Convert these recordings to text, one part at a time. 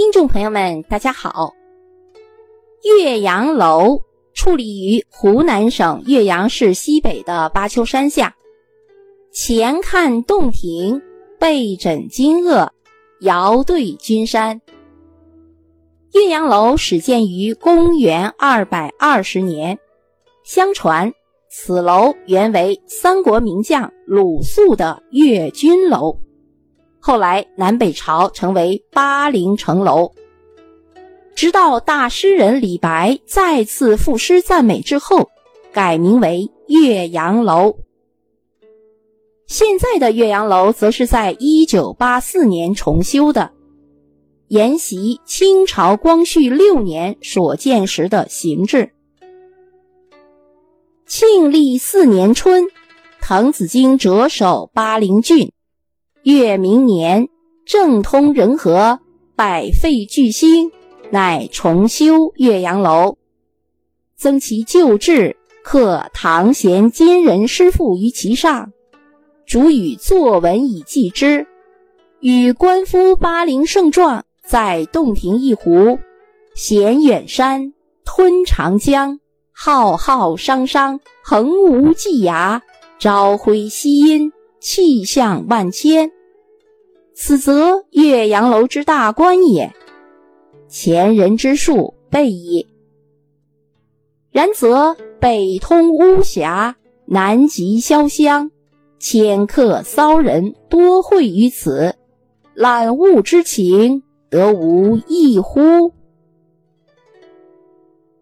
听众朋友们，大家好。岳阳楼矗立于湖南省岳阳市西北的巴丘山下，前看洞庭，背枕金鄂，遥对君山。岳阳楼始建于公元二百二十年，相传此楼原为三国名将鲁肃的岳军楼。后来南北朝成为巴陵城楼，直到大诗人李白再次赋诗赞美之后，改名为岳阳楼。现在的岳阳楼则是在一九八四年重修的，沿袭清朝光绪六年所建时的形制。庆历四年春，滕子京谪守巴陵郡。越明年，政通人和，百废具兴，乃重修岳阳楼，增其旧制，刻唐贤今人诗赋于其上，主与作文以记之。与官夫巴陵胜状，在洞庭一湖，衔远山，吞长江，浩浩汤汤，横无际涯，朝晖夕阴。气象万千，此则岳阳楼之大观也。前人之述备矣。然则北通巫峡，南极潇湘，迁客骚人多会于此，览物之情，得无异乎？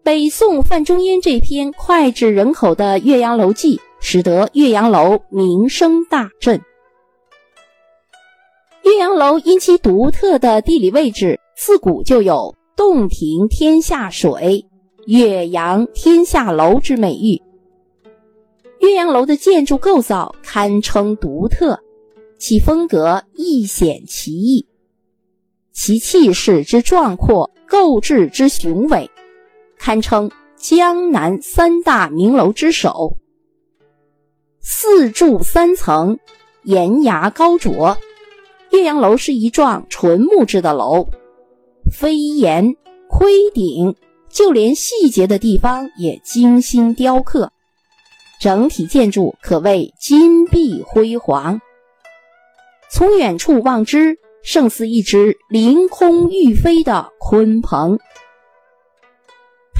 北宋范仲淹这篇脍炙人口的《岳阳楼记》。使得岳阳楼名声大振。岳阳楼因其独特的地理位置，自古就有“洞庭天下水，岳阳天下楼”之美誉。岳阳楼的建筑构造堪称独特，其风格亦显奇异，其气势之壮阔，构制之雄伟，堪称江南三大名楼之首。四柱三层，檐牙高卓。岳阳楼是一幢纯木质的楼，飞檐盔顶，就连细节的地方也精心雕刻，整体建筑可谓金碧辉煌。从远处望之，胜似一只凌空欲飞的鲲鹏。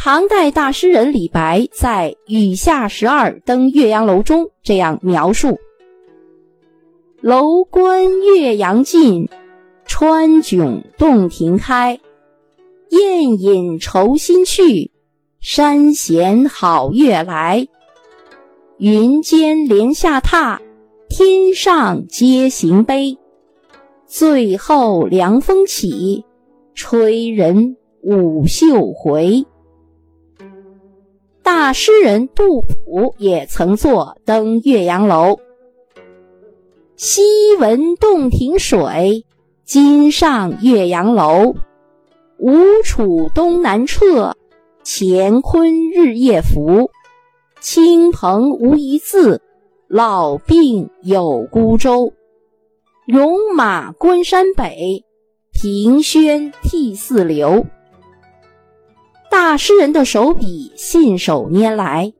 唐代大诗人李白在《雨下十二登岳阳楼》中这样描述：“楼观岳阳尽，川迥洞庭开。宴饮愁新去，山衔好月来。云间莲下榻，天上皆行悲。最后凉风起，吹人舞袖回。”大诗人杜甫也曾作《登岳阳楼》：“昔闻洞庭水，今上岳阳楼。吴楚东南坼，乾坤日夜浮。亲朋无一字，老病有孤舟。戎马关山北，凭轩涕泗流。”大诗人的手笔信手拈来，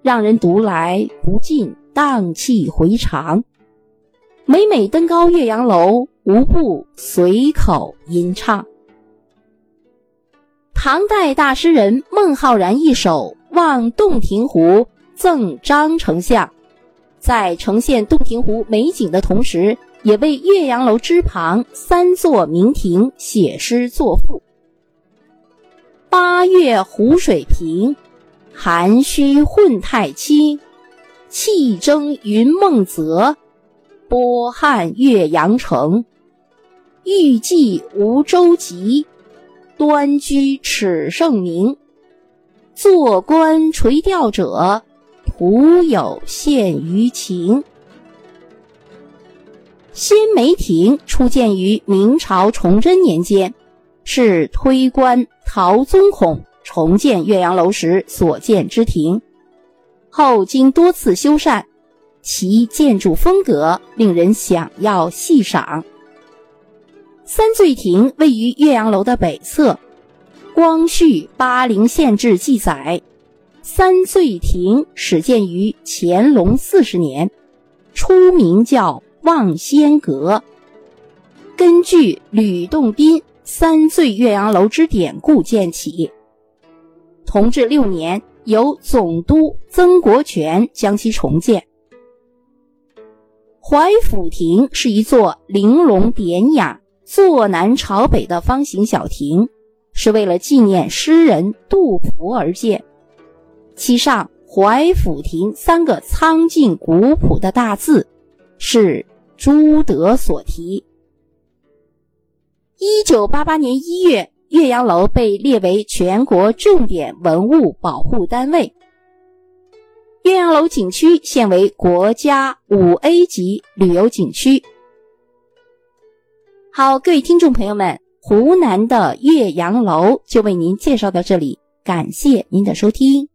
让人读来不禁荡气回肠。每每登高岳阳楼，无不随口吟唱。唐代大诗人孟浩然一首《望洞庭湖赠张丞相》，在呈现洞庭湖美景的同时，也为岳阳楼之旁三座名亭写诗作赋。八月湖水平，涵虚混太清。气蒸云梦泽，波撼岳阳城。欲济无舟楫，端居耻圣明。坐观垂钓者，徒有羡鱼情。仙梅亭初建于明朝崇祯年间。是推官陶宗孔重建岳阳楼时所建之亭，后经多次修缮，其建筑风格令人想要细赏。三醉亭位于岳阳楼的北侧。光绪八陵县志记载，三醉亭始建于乾隆四十年，初名叫望仙阁。根据吕洞宾《三醉岳阳楼》之典故建起。同治六年，由总督曾国荃将其重建。怀府亭是一座玲珑典雅、坐南朝北的方形小亭。是为了纪念诗人杜甫而建，其上“怀府亭”三个苍劲古朴的大字，是朱德所题。一九八八年一月，岳阳楼被列为全国重点文物保护单位，岳阳楼景区现为国家五 A 级旅游景区。好，各位听众朋友们。湖南的岳阳楼就为您介绍到这里，感谢您的收听。